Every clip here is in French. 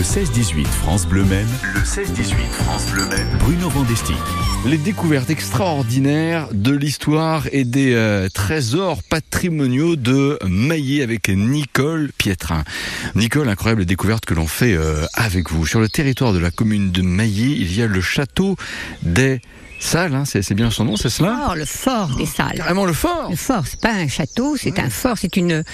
Le 16-18 France Bleu Maine. Le 16-18 France Bleu Maine. Bruno Vandestick. Les découvertes extraordinaires de l'histoire et des euh, trésors patrimoniaux de Maillé avec Nicole Pietrin. Nicole, incroyable découverte que l'on fait euh, avec vous. Sur le territoire de la commune de Maillé, il y a le château des Salles, hein, c'est c'est bien son nom, c'est cela Fort, le fort des salles. Carrément le fort Le fort, c'est pas un château, c'est un fort, c'est une,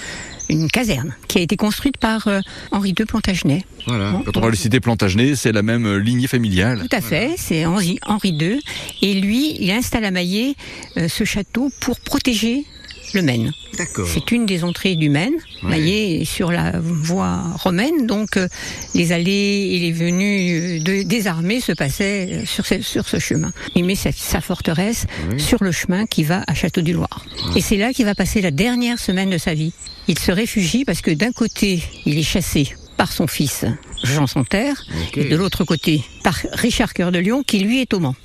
une caserne qui a été construite par euh, Henri II Plantagenet. Voilà. Bon. Quand on va le citer Plantagenet, c'est la même euh, lignée familiale. Tout à fait, c'est Henri, Henri II. Et lui, il installe à Maillé euh, ce château pour protéger le Maine. D'accord. C'est une des entrées du Maine. Ouais. Maillé est sur la voie romaine, donc euh, les allées et les venues euh, de- des armées se passaient euh, sur ce, sur ce chemin. Il met sa, sa forteresse sur le chemin qui va à Château-du-Loir. Et c'est là qu'il va passer la dernière semaine de sa vie. Il se réfugie parce que d'un côté, il est chassé par son fils Jean Santerre, et de l'autre côté par Richard Cœur de Lion, qui lui est au Mans.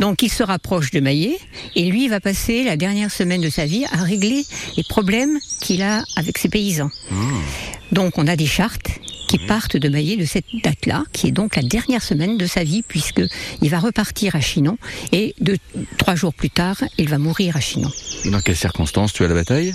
Donc il se rapproche de Maillet et lui il va passer la dernière semaine de sa vie à régler les problèmes qu'il a avec ses paysans. Ah. Donc on a des chartes qui partent de Maillet de cette date-là, qui est donc la dernière semaine de sa vie, puisque il va repartir à Chinon et de trois jours plus tard, il va mourir à Chinon. Dans quelles circonstances tu as la bataille?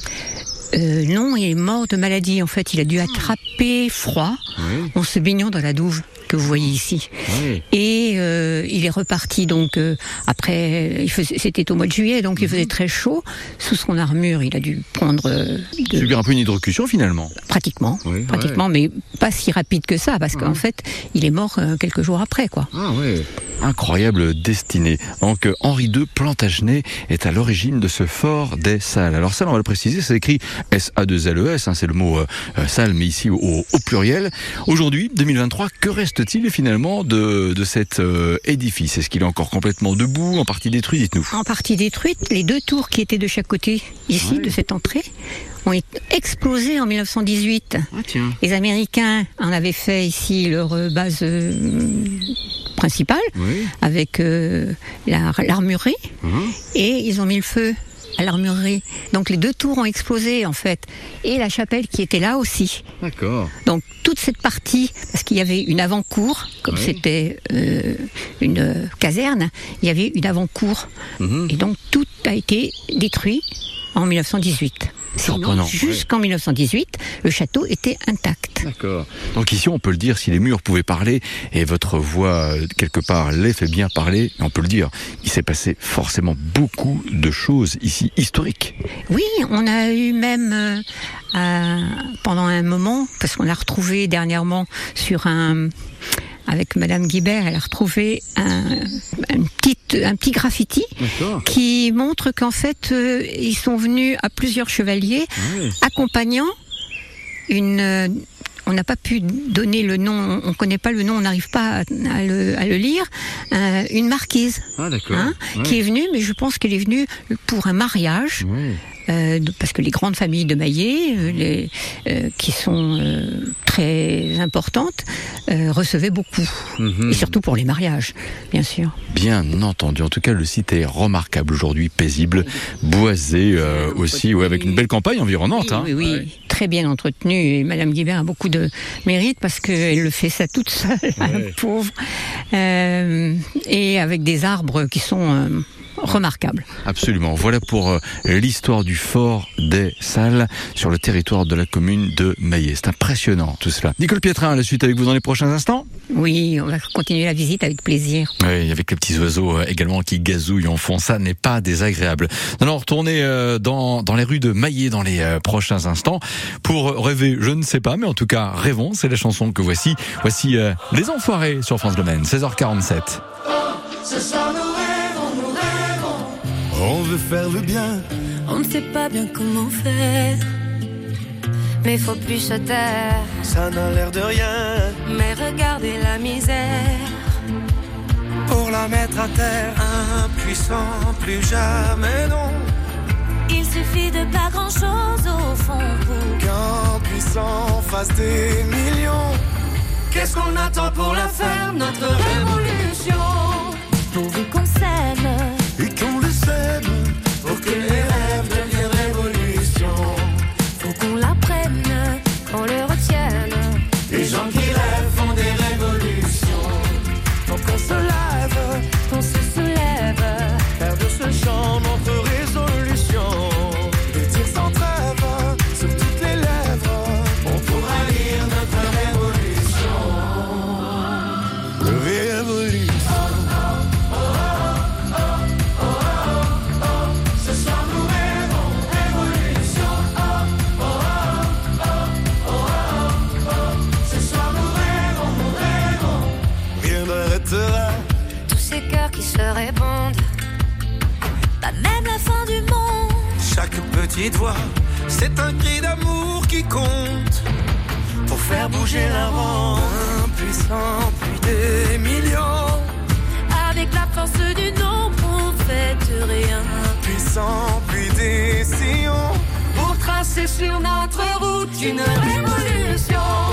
Euh, non, il est mort de maladie. En fait, il a dû attraper froid Oui. en se baignant dans la douve que vous voyez ici. Oui. Et euh, il est reparti donc euh, après. C'était au mois de juillet, donc il faisait très chaud. Sous son armure, il a dû prendre euh, de- Subir un peu une hydrocution finalement. pratiquement, Oui, pratiquement, mais pas si rapide que ça, parce qu'en fait, il est mort quelques jours après, quoi. Ah ouais. Incroyable destinée. Donc Henri II Plantagenet est à l'origine de ce fort des Salles. Alors Salles, on va le préciser, c'est écrit S-A-2-L-E-S, hein, c'est le mot euh, euh, salle, mais ici au, au pluriel. Aujourd'hui, 2023, que reste-t-il finalement de, de cet euh, édifice? Est-ce qu'il est encore complètement debout, en partie détruit Dites-nous? En partie détruite, les deux tours qui étaient de chaque côté ici, Ouais. de cette entrée, ont été explosées en 1918. Ah tiens. Les Américains en avaient fait ici leur base euh, principale, Oui. avec euh, la- l'armurerie, Hein et ils ont mis le feu à l'armurerie. Donc les deux tours ont explosé en fait, et la chapelle qui était là aussi. D'accord. Donc toute cette partie, parce qu'il y avait une avant-cour, comme Oui. c'était euh, une euh, caserne, il y avait une avant-cour, Mhm. et donc tout a été détruit en 1918. Surprenant, Sinon, jusqu'en 1918, le château était intact. D'accord. Donc ici, on peut le dire, si les murs pouvaient parler, et votre voix, euh, quelque part, les fait bien parler, on peut le dire, il s'est passé forcément beaucoup de choses ici, historiques. Oui, on a eu même euh, un- pendant un moment, parce qu'on l'a retrouvé dernièrement sur un avec Madame Guibert, elle a retrouvé un, un petit un petit graffiti qui montre qu'en fait euh, ils sont venus à plusieurs chevaliers Oui. accompagnant une euh, on n'a pas pu donner le nom, on ne connaît pas le nom, on n'arrive pas à, à le, à le lire. euh, une marquise Ah, hein, qui est venue, mais je pense qu'elle est venue pour un mariage. Euh, parce que les grandes familles de Maillet, euh, les, euh, qui sont très importantes, recevaient beaucoup. Mhm. Et surtout pour les mariages, bien sûr. Bien entendu. En tout cas, le site est remarquable aujourd'hui, paisible, boisé aussi, ouais, avec une belle campagne environnante. oui, hein. oui, oui, très bien entretenu. Et Madame Guibert a beaucoup de mérite parce qu'elle le fait ça toute seule, Ouais. pauvre. Et avec des arbres qui sont remarquables. Absolument. Voilà pour euh, l'histoire du fort des Salles sur le territoire de la commune de Maillet. C'est impressionnant tout cela. Nicole Pietrin, à la suite avec vous dans les prochains instants. Oui, on va continuer la visite avec plaisir. Oui, avec les petits oiseaux euh, également qui gazouillent en fond, ça n'est pas désagréable. Nous allons retourner euh, dans, dans les rues de Maillet dans les prochains instants pour rêver, je ne sais pas, mais en tout cas rêvons, c'est la chanson que voici. Voici euh, Les Enfoirés sur France Bleu Maine, 16h47. On veut faire le bien, On ne sait pas bien comment faire. Mais faut plus se taire. ça n'a l'air de rien. Mais regardez la misère. Pour la mettre à terre, impuissant, plus jamais non. Il suffit de pas grand chose au fond pour Qu'un puissant fasse des millions. Qu'est-ce qu'on attend pour la faire, notre révolution? Pourvu qu'on s'aime. Et du monde. Chaque petite voix, c'est un cri d'amour qui compte pour faire bouger la ronde. Puissant, plus des millions. Avec la force du nombre, on fait rien. Puissant, puis des sillons pour tracer sur notre route une révolution.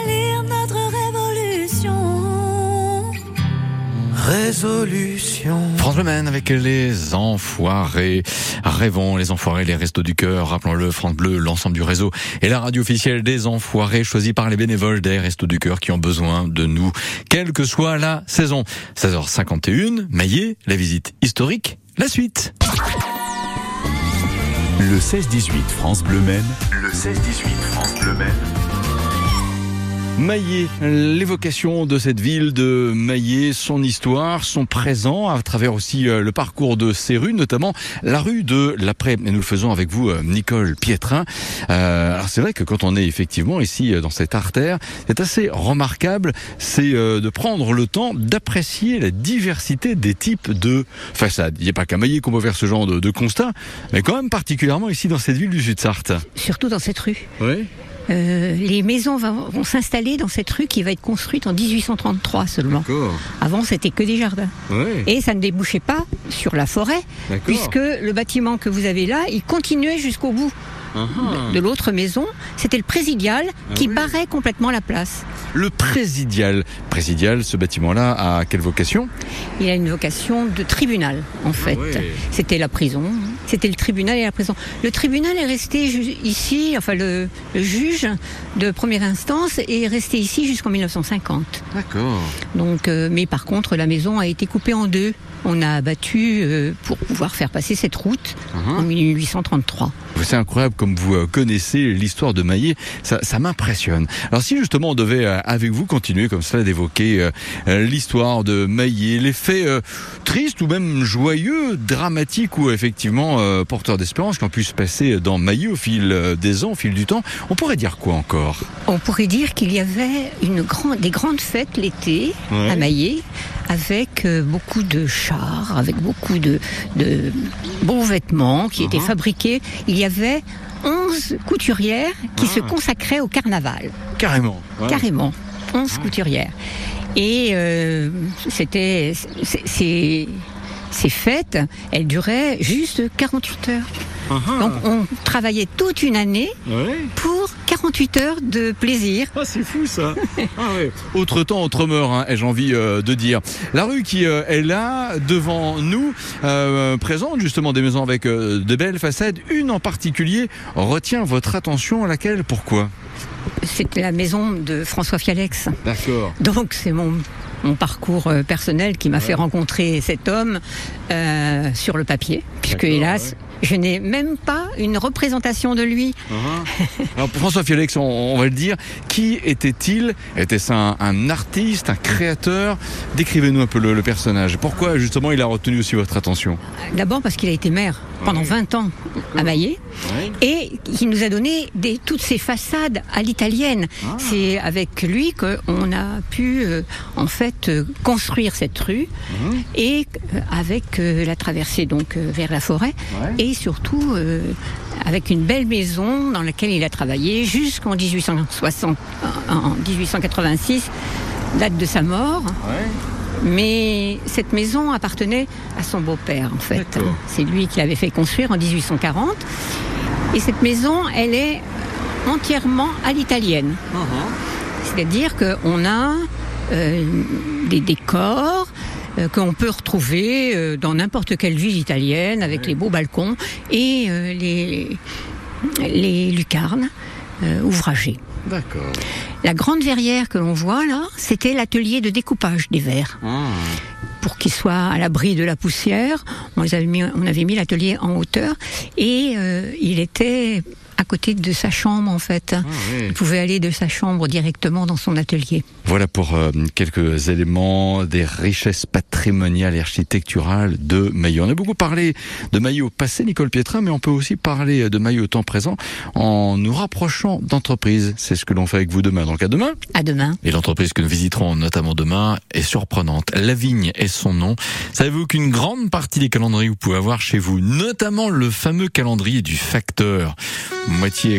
Résolution. France Bleu Maine avec les enfoirés. Rêvons, les enfoirés, les restos du cœur. Rappelons-le, France Bleu, l'ensemble du réseau et la radio officielle des enfoirés choisie par les bénévoles des restos du cœur qui ont besoin de nous, quelle que soit la saison. 16h51, Maillet, la visite historique, la suite. Le 16-18 France Bleu Maine. Le 16-18 France Bleu Maine. Maillet, l'évocation de cette ville de Maillet, son histoire, son présent, à travers aussi euh, le parcours de ces rues, notamment la rue de l'après. Et nous le faisons avec vous, euh, Nicole Pietrin. Euh, alors c'est vrai que quand on est effectivement ici dans cette artère, c'est assez remarquable, c'est de prendre le temps d'apprécier la diversité des types de façades. Il n'y a pas qu'à Maillet qu'on peut faire ce genre de, de constat, mais quand même particulièrement ici dans cette ville du Sud-Sarthe. Surtout dans cette rue. Oui. Euh, les maisons vont s'installer dans cette rue qui va être construite en 1833 seulement. Avant, c'était que des jardins. Et ça ne débouchait pas sur la forêt, puisque le bâtiment que vous avez là, il continuait jusqu'au bout de l'autre maison. C'était le présidial qui Ah oui. barrait complètement la place. Le présidial. Présidial, ce bâtiment-là a quelle vocation? Il a une vocation de tribunal, en fait. ouais. C'était la prison. C'était le tribunal et la prison. Le tribunal est resté ici, enfin le, le juge de première instance est resté ici jusqu'en 1950. D'accord. Donc, euh, mais par contre, la maison a été coupée en deux. On a abattu euh, pour pouvoir faire passer cette route Uh-huh. en 1833. C'est incroyable comme vous euh, connaissez l'histoire de Maillet, ça, ça m'impressionne. Alors si justement on devait euh, avec vous continuer comme cela d'évoquer euh, l'histoire de Maillet, les faits euh, tristes ou même joyeux, dramatiques ou effectivement porteurs d'espérance qui ont pu se passer dans Maillet au fil des ans, au fil du temps, on pourrait dire quoi encore? On pourrait dire qu'il y avait une grande, des grandes fêtes l'été Ouais. à Maillet, avec euh, beaucoup de chars, avec beaucoup de, de beaux vêtements qui étaient Uh-huh. fabriqués. Il y avait 11 couturières qui se Ah. consacraient au carnaval, Carrément. Ouais. carrément. 11 couturières. Et euh, c'était ces fêtes, elles duraient juste 48 heures. Uh-huh. Donc on travaillait toute une année Ouais. pour 48 heures de plaisir. Ah, c'est fou ça. Ah ouais. Autre temps, autre mœurs, hein, ai-je envie euh, de dire. La rue qui euh, est là, devant nous, euh, présente justement des maisons avec euh, de belles façades. Une en particulier retient votre attention, laquelle? Pourquoi? C'était la maison de François Fialex. D'accord. Donc c'est mon, mon parcours personnel qui m'a fait rencontrer cet homme euh, sur le papier, puisque hélas, Je n'ai même pas une représentation de lui. Uh-huh. Alors François Félix, on, on, va le dire, qui était-il Était-ce un, un, artiste, un créateur Décrivez-nous un peu le, le, personnage. Pourquoi justement il a retenu aussi votre attention D'abord parce qu'il a été maire pendant 20 ans à Maillet Oui. et il nous a donné des, toutes ces façades à l'italienne. Ah. C'est avec lui qu'on a pu euh, en fait euh, construire cette rue Mhm. et euh, avec la traversée donc vers la forêt Ouais. et surtout euh, avec une belle maison dans laquelle il a travaillé jusqu'en 1860, en 1886, date de sa mort. Ouais. Mais cette maison appartenait à son beau-père, en fait. C'est lui qui l'avait fait construire en 1840. Et cette maison, elle est entièrement à l'italienne. Uh-huh. C'est-à-dire qu'on a euh, des décors euh, qu'on peut retrouver euh, dans n'importe quelle ville italienne, avec les beaux balcons et euh, les, les lucarnes ouvragées. D'accord. La grande verrière que l'on voit là, c'était l'atelier de découpage des verres. Ah. pour qu'ils soient à l'abri de la poussière. On, les avait mis, on avait mis l'atelier en hauteur et il était à côté de sa chambre en fait. Ah, oui. Il pouvait aller de sa chambre directement dans son atelier. Voilà pour euh, quelques éléments des richesses patrimoniales et architecturales de Maillot. On a beaucoup parlé de Maillot passé, Nicole Pietra, mais on peut aussi parler de Maillot au temps présent en nous rapprochant d'entreprises. C'est ce que l'on fait avec vous demain. Donc à demain. À demain. Et l'entreprise que nous visiterons notamment demain est surprenante. La vigne est son nom. Savez-vous qu'une grande partie des calendriers que vous pouvez avoir chez vous, notamment le fameux calendrier du facteur, Матье